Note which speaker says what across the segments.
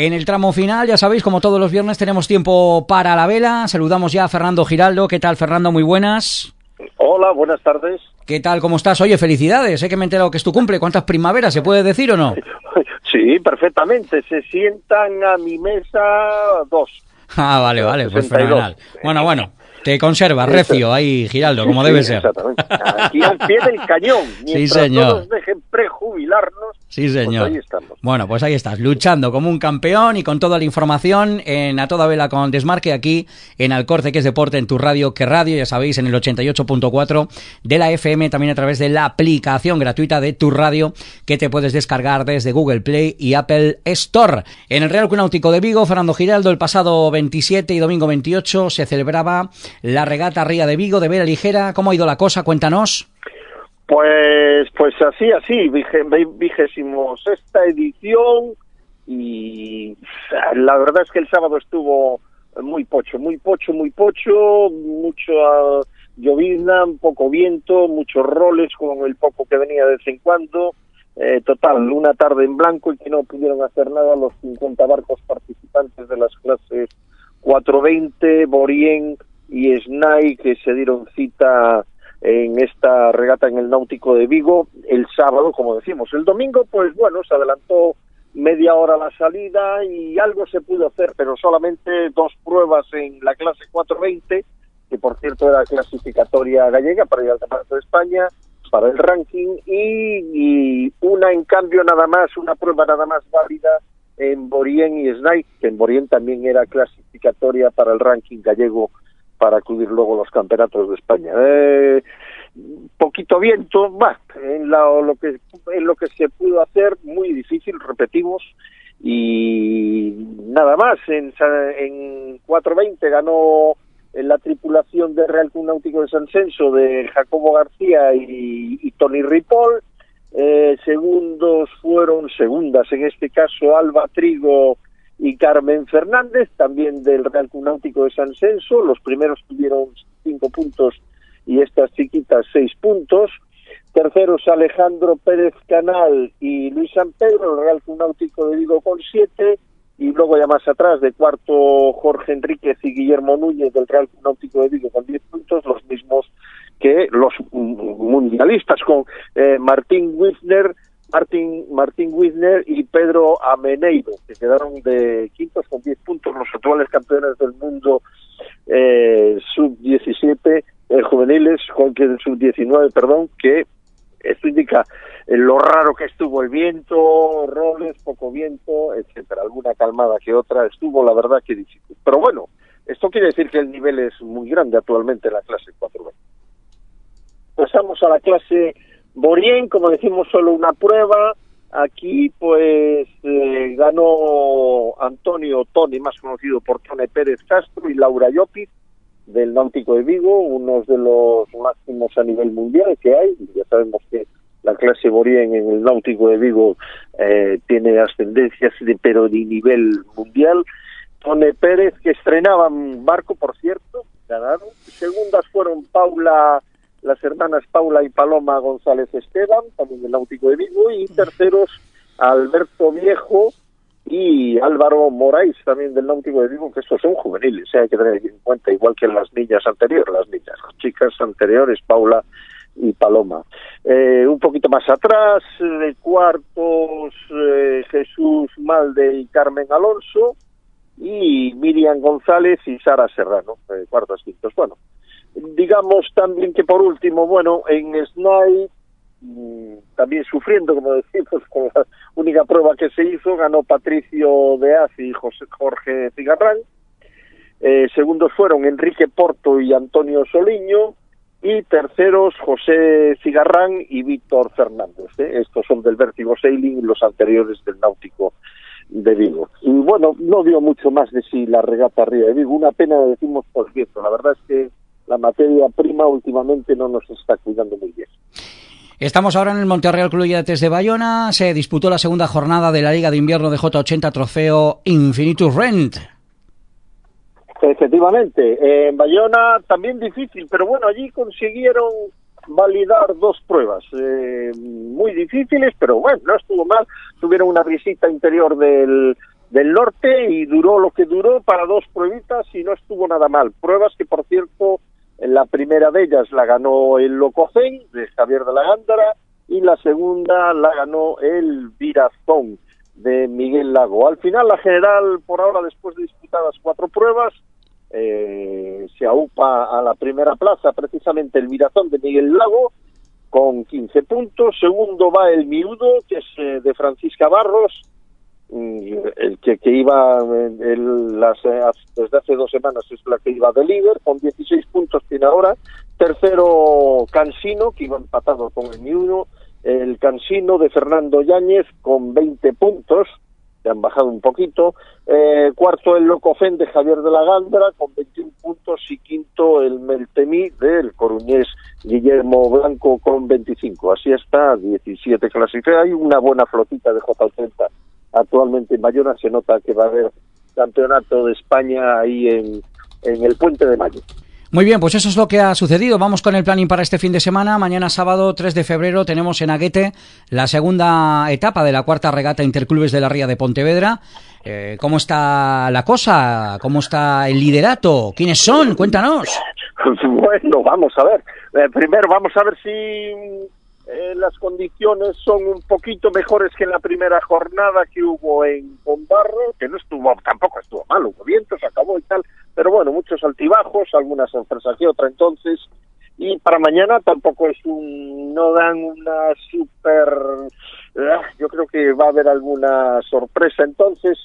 Speaker 1: En el tramo final, ya sabéis, como todos los viernes tenemos tiempo para la vela. Saludamos ya a Fernando Giraldo. ¿Qué tal, Fernando? Muy buenas.
Speaker 2: Hola, buenas tardes.
Speaker 1: ¿Qué tal? ¿Cómo estás? Oye, felicidades. Sé que me he enterado que es tu cumple. ¿Cuántas primaveras se puede decir o no?
Speaker 2: Sí, perfectamente. Se sientan a mi mesa dos.
Speaker 1: Ah, vale, vale. Pues fenomenal. Bueno, bueno. Te conserva, recio, ahí, Giraldo, como debe ser.
Speaker 2: Exactamente. Aquí al pie del cañón.
Speaker 1: Sí, señor.
Speaker 2: todos dejen prejubilarnos,
Speaker 1: Sí,
Speaker 2: pues
Speaker 1: señor.
Speaker 2: ahí estamos.
Speaker 1: Bueno, pues ahí estás, luchando como un campeón y con toda la información en A Toda Vela con Desmarque aquí en Alcorce, que es deporte en tu radio, que radio, ya sabéis, en el 88.4 de la FM, también a través de la aplicación gratuita de tu radio que te puedes descargar desde Google Play y Apple Store. En el Real Club Náutico de Vigo, Fernando Giraldo, el pasado 27 y domingo 28 se celebraba la regata Ría de Vigo de Vela Ligera. ¿Cómo ha ido la cosa? Cuéntanos.
Speaker 2: Pues, pues así, así, vigésimo sexta edición y la verdad es que el sábado estuvo muy pocho, muy pocho, muy pocho, mucho ah, llovizna, poco viento, muchos roles con el poco que venía de vez en cuando. Eh, total, una tarde en blanco y que no pudieron hacer nada los 50 barcos participantes de las clases 420, Borien y Snai que se dieron cita en esta regata en el Náutico de Vigo el sábado, como decimos. El domingo, pues bueno, se adelantó media hora la salida y algo se pudo hacer, pero solamente dos pruebas en la clase 420, que por cierto era clasificatoria gallega para ir al Campeonato de España, para el ranking, y, una en cambio nada más, una prueba nada más válida en Borien y Snai, que en Borien también era clasificatoria para el ranking gallego para acudir luego a los campeonatos de España. Eh, poquito viento, va, en, lo que, en lo que se pudo hacer, muy difícil, repetimos, y nada más, en, en 420 ganó en la tripulación de Real Náutico de San Censo de Jacobo García y, y Tony Ripoll, eh, segundos fueron, segundas en este caso, Alba Trigo y Carmen Fernández, también del Real Club Náutico de San Censo. Los primeros tuvieron cinco puntos y estas chiquitas seis puntos. Terceros Alejandro Pérez Canal y Luis San Pedro, el Real Club Náutico de Vigo con siete. Y luego ya más atrás, de cuarto Jorge Enríquez y Guillermo Núñez del Real Club Náutico de Vigo con diez puntos, los mismos que los mundialistas con eh, Martín Wisner, Martín, Martín Wisner y Pedro Ameneiro, que quedaron de quintos con 10 puntos, los actuales campeones del mundo eh, sub-17, eh, juveniles, con que sub-19, perdón, que esto indica eh, lo raro que estuvo el viento, roles, poco viento, etcétera, alguna calmada que otra, estuvo la verdad que difícil. Pero bueno, esto quiere decir que el nivel es muy grande actualmente en la clase 4 Pasamos a la clase Borien, como decimos, solo una prueba. Aquí, pues, eh, ganó Antonio Toni, más conocido por Tone Pérez Castro, y Laura Llopis, del Náutico de Vigo, unos de los máximos a nivel mundial que hay. Ya sabemos que la clase Borien en el Náutico de Vigo eh, tiene ascendencias, de, pero de nivel mundial. Tone Pérez, que estrenaban barco, por cierto, ganaron. Segundas fueron Paula las hermanas Paula y Paloma González Esteban, también del Náutico de Vigo, y terceros Alberto Viejo y Álvaro Moraes, también del Náutico de Vigo, que estos son juveniles, ¿eh? hay que tener en cuenta, igual que las niñas anteriores, las niñas, las chicas anteriores, Paula y Paloma. Eh, un poquito más atrás, de cuartos, eh, Jesús Malde y Carmen Alonso, y Miriam González y Sara Serrano, eh, cuartos, quintos. Bueno, digamos también que por último, bueno, en SNAI, mm, también sufriendo, como decimos, con la única prueba que se hizo, ganó Patricio Deaz y José, Jorge Cigarrán. Eh, segundos fueron Enrique Porto y Antonio Soliño. Y terceros, José Cigarrán y Víctor Fernández. ¿eh? Estos son del Vértigo Sailing, los anteriores del Náutico de Vigo. Y bueno, no dio mucho más de sí la regata arriba de Vigo. Una pena, decimos, por cierto. La verdad es que la materia prima últimamente no nos está cuidando muy bien.
Speaker 1: Estamos ahora en el Monterreal Club Yates de Bayona. Se disputó la segunda jornada de la Liga de Invierno de J80 Trofeo Infinitus Rent.
Speaker 2: Efectivamente, en Bayona también difícil, pero bueno, allí consiguieron validar dos pruebas eh, muy difíciles, pero bueno, no estuvo mal. Tuvieron una visita interior del del norte y duró lo que duró para dos pruebitas y no estuvo nada mal. Pruebas que, por cierto, la primera de ellas la ganó el Lococén de Javier de la Gándara y la segunda la ganó el Virazón de Miguel Lago. Al final, la general, por ahora, después de disputadas cuatro pruebas, eh, se aupa a la primera plaza, precisamente el Virazón de Miguel Lago, con 15 puntos. Segundo va el Miudo, que es eh, de Francisca Barros, el que, que iba el, las, eh, desde hace dos semanas es la que iba de líder, con 16 puntos tiene ahora. Tercero, Cansino, que iba empatado con el Miudo. El Cansino de Fernando Yáñez con 20 puntos que han bajado un poquito. Eh, cuarto el Locofen de Javier de la Gandra con 21 puntos y quinto el Meltemí del coruñés Guillermo Blanco con 25. Así está, 17 clasificados. Hay una buena flotita de J80 actualmente en Bayona. Se nota que va a haber campeonato de España ahí en, en el Puente de Mayo.
Speaker 1: Muy bien, pues eso es lo que ha sucedido. Vamos con el planning para este fin de semana. Mañana sábado 3 de febrero tenemos en Aguete la segunda etapa de la cuarta regata Interclubes de la Ría de Pontevedra. Eh, ¿Cómo está la cosa? ¿Cómo está el liderato? ¿Quiénes son? Cuéntanos.
Speaker 2: Bueno, vamos a ver. Eh, primero vamos a ver si eh, las condiciones son un poquito mejores que en la primera jornada que hubo en Bombarro, que no estuvo, tampoco estuvo mal, hubo vientos, acabó y tal, pero bueno, muchos altibajos, algunas sorpresas que otra entonces, y para mañana tampoco es un, no dan una super, ah, yo creo que va a haber alguna sorpresa entonces,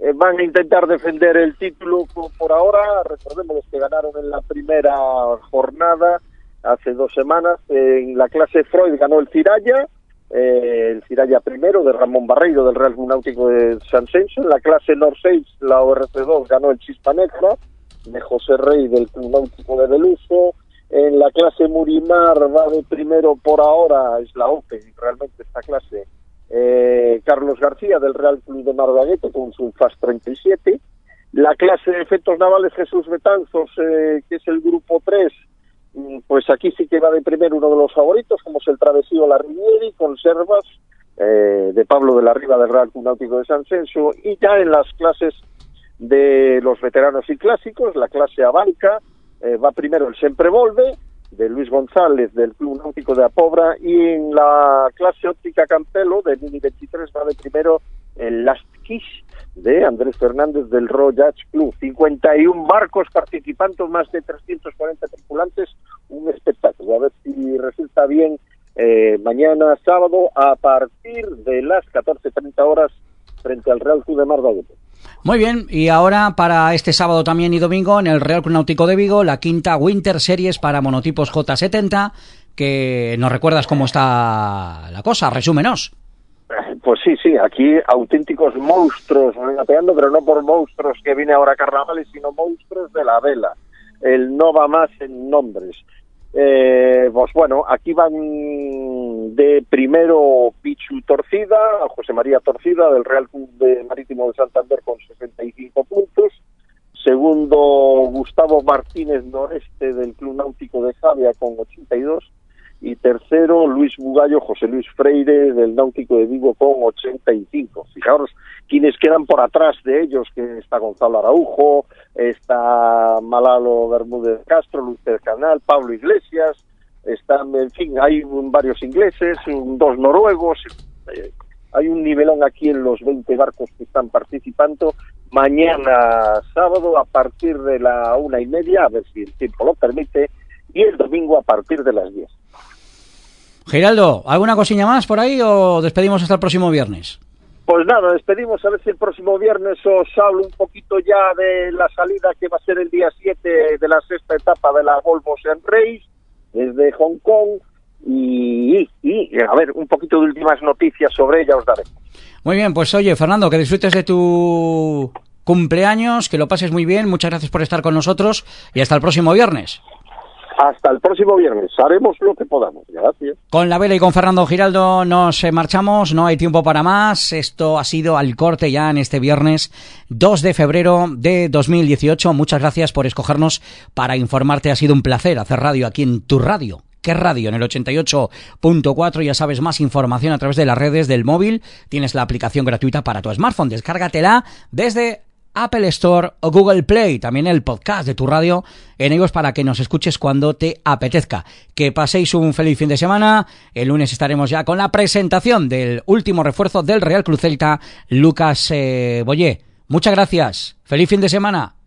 Speaker 2: eh, van a intentar defender el título por ahora, recordemos los que ganaron en la primera jornada, hace dos semanas. En la clase Freud ganó el Ciraya, eh, el Ciraya primero de Ramón Barreiro del Real Náutico de San Censo. En la clase Nor 6, la ORC2 ganó el Chispa de José Rey del Club Náutico de Beluso. En la clase Murimar va de primero por ahora, es la OPE, realmente esta clase. Eh, Carlos García del Real Club de Mardaguete con su FAS 37. La clase de efectos navales Jesús Betanzos, eh, que es el grupo 3, Mm, pues aquí sí que va de primero uno de los favoritos, como es el Travesío La Conservas, eh, de Pablo de la Riva del Real Club Náutico de San Censo, y ya en las clases de los veteranos y clásicos, la clase Abanca, eh, va primero el Siempre Volve, de Luis González del Club Náutico de Apobra, y en la clase óptica Campelo, de Mini 23, va de primero el Last Kiss, de Andrés Fernández del Royal Club. 51 barcos participantes, más de 340 tripulantes, un espectáculo. A ver si resulta bien eh, mañana sábado a partir de las 14.30 horas frente al Real Club de Mar
Speaker 1: Muy bien, y ahora para este sábado también y domingo en el Real Club Náutico de Vigo, la quinta Winter Series para monotipos J70, que nos recuerdas cómo está la cosa, resúmenos.
Speaker 2: Pues sí, sí, aquí auténticos monstruos regateando, pero no por monstruos que viene ahora carnavales, sino monstruos de la vela. El no va más en nombres. Eh, pues bueno, aquí van de primero Pichu Torcida, José María Torcida del Real Club Marítimo de Santander con 65 puntos. Segundo, Gustavo Martínez Noreste del Club Náutico de Javia con 82 y tercero Luis Bugallo, José Luis Freire del Náutico de Vigo con 85. Fijaros quienes quedan por atrás de ellos, que está Gonzalo Araujo, está Malalo Bermúdez Castro, Luis del Canal, Pablo Iglesias, están, en fin, hay varios ingleses, dos noruegos, hay un nivelón aquí en los 20 barcos que están participando. Mañana sábado a partir de la una y media, a ver si el tiempo lo permite, y el domingo a partir de las 10.
Speaker 1: Giraldo, ¿alguna cosilla más por ahí o despedimos hasta el próximo viernes?
Speaker 2: Pues nada, despedimos a ver si el próximo viernes os hablo un poquito ya de la salida que va a ser el día 7 de la sexta etapa de la Volvo Sean Race desde Hong Kong y, y, a ver, un poquito de últimas noticias sobre ella os daré.
Speaker 1: Muy bien, pues oye, Fernando, que disfrutes de tu cumpleaños, que lo pases muy bien, muchas gracias por estar con nosotros y hasta el próximo viernes.
Speaker 2: Hasta el próximo viernes. Haremos lo que podamos. Gracias.
Speaker 1: Con la vela y con Fernando Giraldo nos eh, marchamos. No hay tiempo para más. Esto ha sido al corte ya en este viernes 2 de febrero de 2018. Muchas gracias por escogernos para informarte. Ha sido un placer hacer radio aquí en tu radio. que radio en el 88.4. Ya sabes, más información a través de las redes del móvil. Tienes la aplicación gratuita para tu smartphone. Descárgatela desde Apple Store o Google Play, también el podcast de tu radio en ellos para que nos escuches cuando te apetezca. Que paséis un feliz fin de semana. El lunes estaremos ya con la presentación del último refuerzo del Real Cruz Celta, Lucas eh, Boyé. Muchas gracias. Feliz fin de semana.